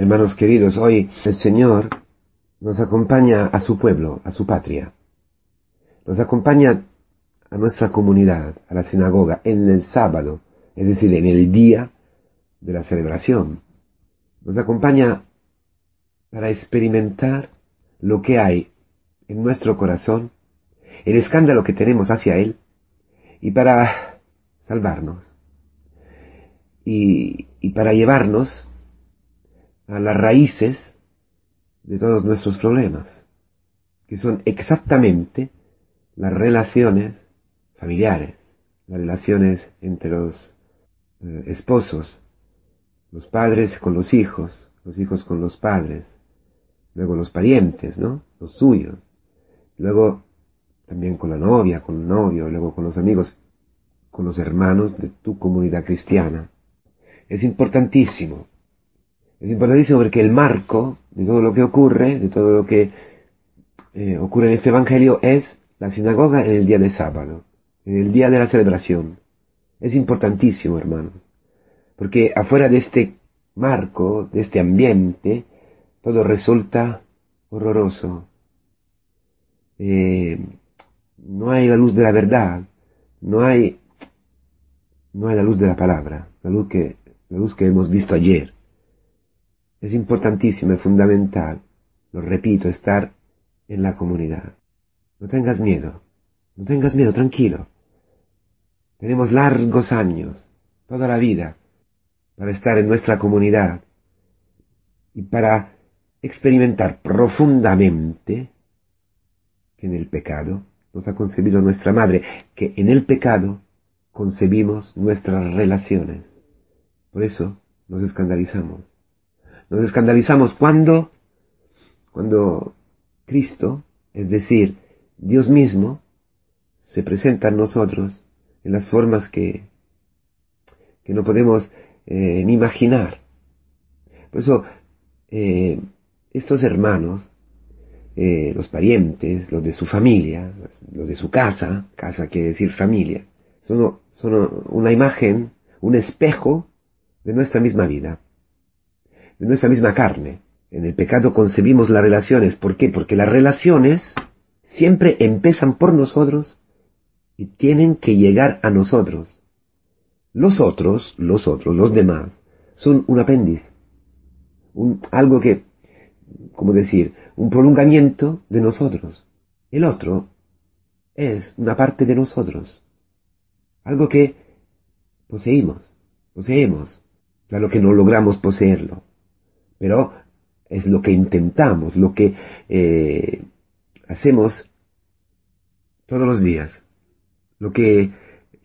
Hermanos queridos, hoy el Señor nos acompaña a su pueblo, a su patria. Nos acompaña a nuestra comunidad, a la sinagoga, en el sábado, es decir, en el día de la celebración. Nos acompaña para experimentar lo que hay en nuestro corazón, el escándalo que tenemos hacia Él, y para salvarnos, y, y para llevarnos a las raíces de todos nuestros problemas, que son exactamente las relaciones familiares, las relaciones entre los eh, esposos, los padres con los hijos, los hijos con los padres, luego los parientes, ¿no? Los suyos, luego también con la novia, con el novio, luego con los amigos, con los hermanos de tu comunidad cristiana. Es importantísimo es importantísimo porque el marco de todo lo que ocurre, de todo lo que eh, ocurre en este Evangelio es la sinagoga en el día de sábado, en el día de la celebración. Es importantísimo, hermanos, porque afuera de este marco, de este ambiente, todo resulta horroroso. Eh, no hay la luz de la verdad, no hay, no hay la luz de la palabra, la luz que, la luz que hemos visto ayer. Es importantísimo y fundamental, lo repito, estar en la comunidad. No tengas miedo, no tengas miedo, tranquilo. Tenemos largos años, toda la vida, para estar en nuestra comunidad y para experimentar profundamente que en el pecado nos ha concebido nuestra madre, que en el pecado concebimos nuestras relaciones. Por eso nos escandalizamos. Nos escandalizamos. Cuando, cuando Cristo, es decir, Dios mismo, se presenta a nosotros en las formas que, que no podemos eh, ni imaginar. Por eso, eh, estos hermanos, eh, los parientes, los de su familia, los de su casa, casa quiere decir familia, son, son una imagen, un espejo de nuestra misma vida de nuestra misma carne. En el pecado concebimos las relaciones. ¿Por qué? Porque las relaciones siempre empiezan por nosotros y tienen que llegar a nosotros. Los otros, los otros, los demás, son un apéndice. Un, algo que, como decir, un prolongamiento de nosotros. El otro es una parte de nosotros. Algo que poseímos, poseemos, claro que no logramos poseerlo pero es lo que intentamos, lo que eh, hacemos todos los días, lo que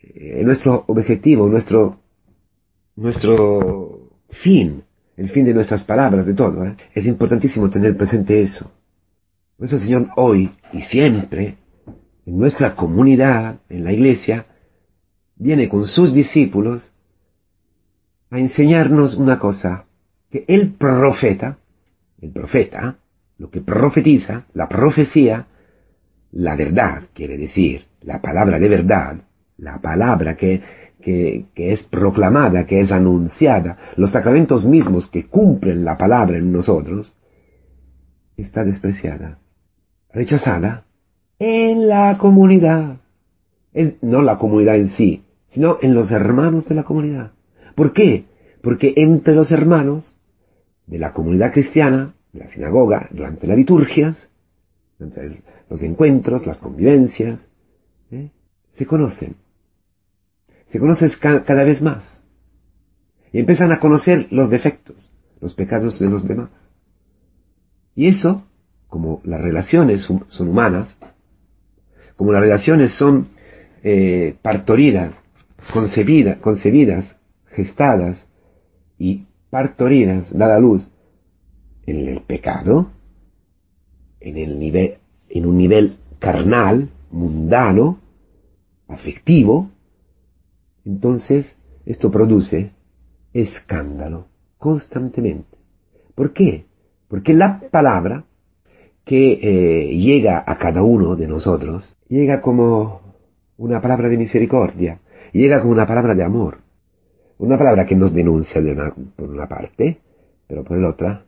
eh, nuestro objetivo, nuestro, nuestro fin, el fin de nuestras palabras, de todo, ¿eh? es importantísimo tener presente eso. Por eso, Señor, hoy y siempre, en nuestra comunidad, en la iglesia, viene con sus discípulos a enseñarnos una cosa, el profeta, el profeta, lo que profetiza, la profecía, la verdad, quiere decir, la palabra de verdad, la palabra que, que, que, es proclamada, que es anunciada, los sacramentos mismos que cumplen la palabra en nosotros, está despreciada, rechazada en la comunidad. No la comunidad en sí, sino en los hermanos de la comunidad. ¿Por qué? Porque entre los hermanos de la comunidad cristiana, de la sinagoga, durante las liturgias, durante los encuentros, las convivencias, ¿eh? se conocen. Se conocen cada vez más. Y empiezan a conocer los defectos, los pecados de los demás. Y eso, como las relaciones son humanas, como las relaciones son eh, partoridas, concebidas, concebidas, gestadas y partoridas, dada luz en el pecado, en, el nivel, en un nivel carnal, mundano, afectivo, entonces esto produce escándalo constantemente. ¿Por qué? Porque la palabra que eh, llega a cada uno de nosotros llega como una palabra de misericordia, llega como una palabra de amor, una palabra que nos denuncia de una, por una parte, pero por el otro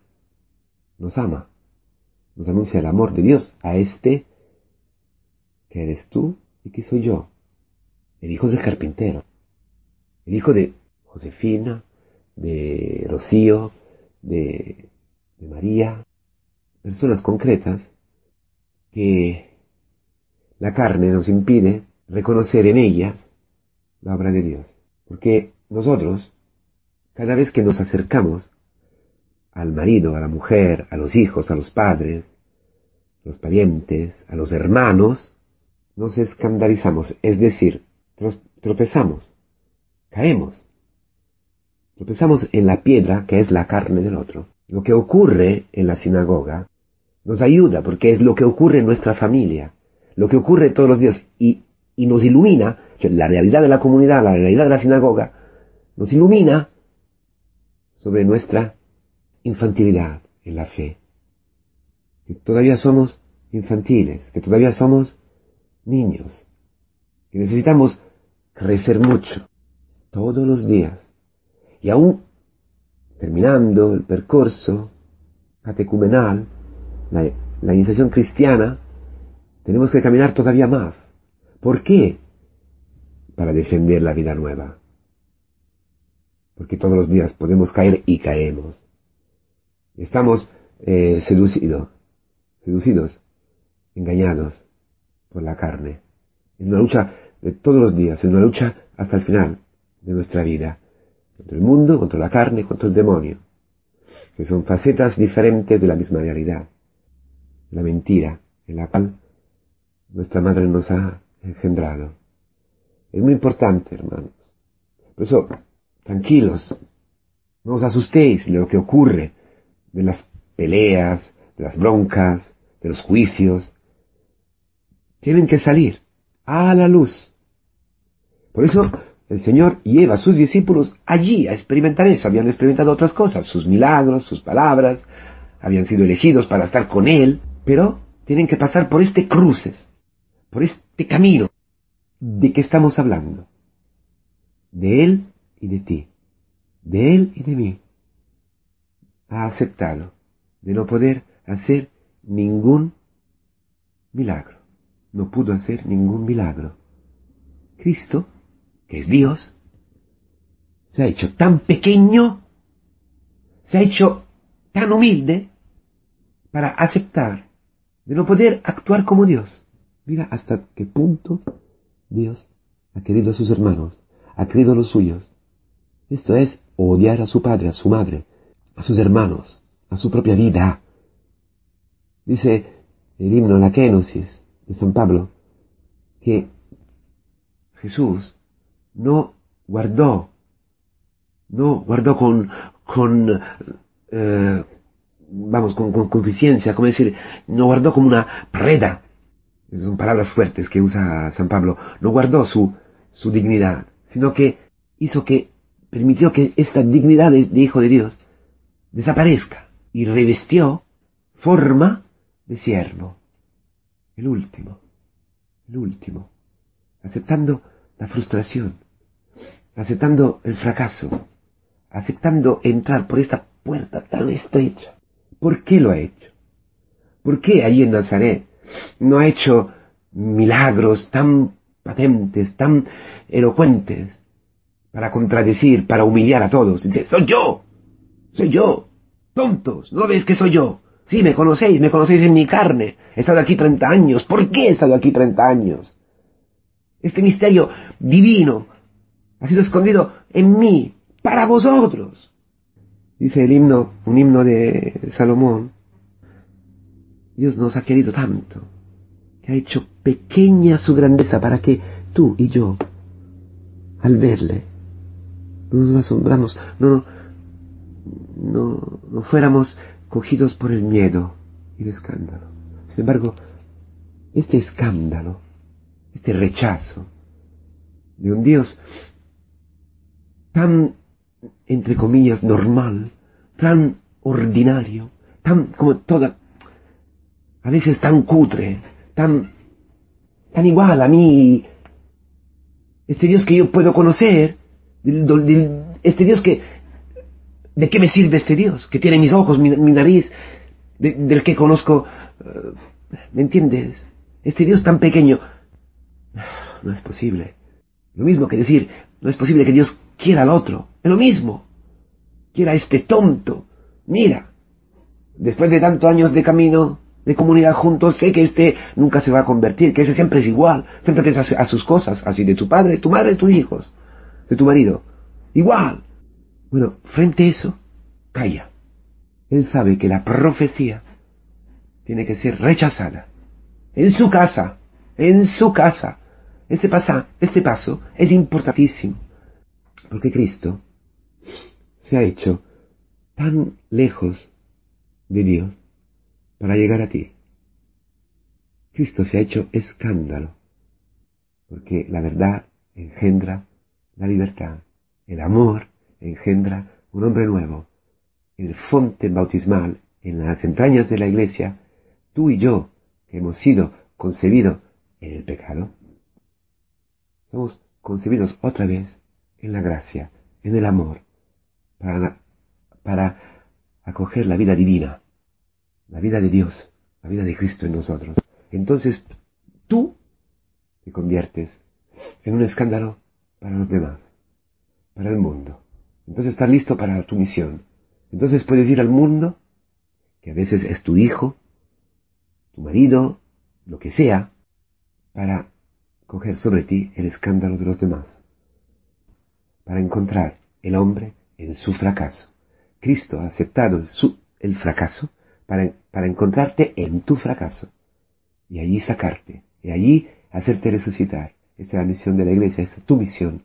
nos ama, nos anuncia el amor de Dios a este que eres tú y que soy yo, el hijo del carpintero, el hijo de Josefina, de Rocío, de, de María, personas concretas que la carne nos impide reconocer en ellas la obra de Dios. Porque nosotros, cada vez que nos acercamos al marido, a la mujer, a los hijos, a los padres, los parientes, a los hermanos, nos escandalizamos, es decir, tropezamos, caemos, tropezamos en la piedra que es la carne del otro. Lo que ocurre en la sinagoga nos ayuda porque es lo que ocurre en nuestra familia, lo que ocurre todos los días y, nos ilumina, la realidad de la comunidad, la realidad de la sinagoga, nos ilumina sobre nuestra infantilidad en la fe. Que todavía somos infantiles, que todavía somos niños, que necesitamos crecer mucho todos los días. Y aún terminando el percurso catecumenal, la, iniciación cristiana, tenemos que caminar todavía más. ¿Por qué? Para defender la vida nueva. Porque todos los días podemos caer y caemos. Estamos eh, seducidos, seducidos, engañados por la carne. Es una lucha de todos los días, es una lucha hasta el final de nuestra vida. Contra el mundo, contra la carne, contra el demonio. Que son facetas diferentes de la misma realidad. La mentira en la cual nuestra madre nos ha engendrado. Es muy importante, hermanos. Por eso, tranquilos, no os asustéis de lo que ocurre, de las peleas, de las broncas, de los juicios. Tienen que salir a la luz. Por eso el Señor lleva a sus discípulos allí a experimentar eso. Habían experimentado otras cosas, sus milagros, sus palabras, habían sido elegidos para estar con Él, pero tienen que pasar por este cruces, por este camino. ¿De qué estamos hablando? De Él y de ti, de Él y de mí. Ha aceptado de no poder hacer ningún milagro. No pudo hacer ningún milagro. Cristo, que es Dios, se ha hecho tan pequeño, se ha hecho tan humilde para aceptar de no poder actuar como Dios. Mira hasta qué punto Dios ha querido a sus hermanos, ha querido a los suyos. Esto es odiar a su padre, a su madre, a sus hermanos, a su propia vida. Dice el himno La Kenosis de San Pablo que Jesús no guardó, no guardó con, con, eh, vamos, con, como decir, no guardó como una preda son palabras fuertes que usa San Pablo, no guardó su, su dignidad, sino que hizo que, permitió que esta dignidad de, hijo de Dios desaparezca y revestió forma de siervo, el último, el último, aceptando la frustración, aceptando el fracaso, aceptando entrar por esta puerta tan estrecha. ¿Por qué lo ha hecho? ¿Por qué allí en Nazaret no ha hecho milagros tan patentes, tan elocuentes, para contradecir, para humillar a todos. Dice, soy yo, soy yo, tontos, ¿no ves que soy yo? Sí, me conocéis, me conocéis en mi carne. He estado aquí 30 años. ¿Por qué he estado aquí 30 años? Este misterio divino ha sido escondido en mí, para vosotros. Dice el himno, un himno de Salomón, Dios nos ha querido tanto, que ha hecho pequeña su grandeza para que tú y yo, al verle, nos asombramos, no, no, no fuéramos cogidos por el miedo y el escándalo. Sin embargo, este escándalo, este rechazo de un Dios tan, entre comillas, normal, tan ordinario, tan como toda a veces tan cutre, tan, tan igual a mí, este Dios que yo puedo conocer, este Dios que ¿De qué me sirve este Dios que tiene mis ojos, mi, nariz, del que conozco? Eh, ¿Me entiendes? Este Dios tan pequeño. No es posible. Lo mismo que decir, no es posible que Dios quiera al otro. Es lo mismo. Quiera a este tonto. Mira, después de tantos años de camino, de comunidad juntos, sé que este nunca se va a convertir, que ese siempre es igual, siempre piensa a sus cosas, así de tu padre, tu madre, tus hijos, de tu marido. Igual. Bueno, frente a eso, calla. Él sabe que la profecía tiene que ser rechazada. En su casa, en su casa. Ese, pasa, ese paso es importantísimo. Porque Cristo se ha hecho tan lejos de Dios para llegar a ti. Cristo se ha hecho escándalo, porque la verdad engendra la libertad, el amor engendra un hombre nuevo. En el fonte bautismal, en las entrañas de la iglesia, tú y yo, que hemos sido concebidos en el pecado, somos concebidos otra vez en la gracia, en el amor, para, para acoger la vida divina la vida de Dios, la vida de Cristo en nosotros. Entonces tú te conviertes en un escándalo para los demás, para el mundo. Entonces estás listo para tu misión. Entonces puedes ir al mundo, que a veces es tu hijo, tu marido, lo que sea, para coger sobre ti el escándalo de los demás, para encontrar el hombre en su fracaso. Cristo ha aceptado el fracaso para, para encontrarte en tu fracaso y allí sacarte, y allí hacerte resucitar. Esa es la misión de la iglesia, esa es tu misión.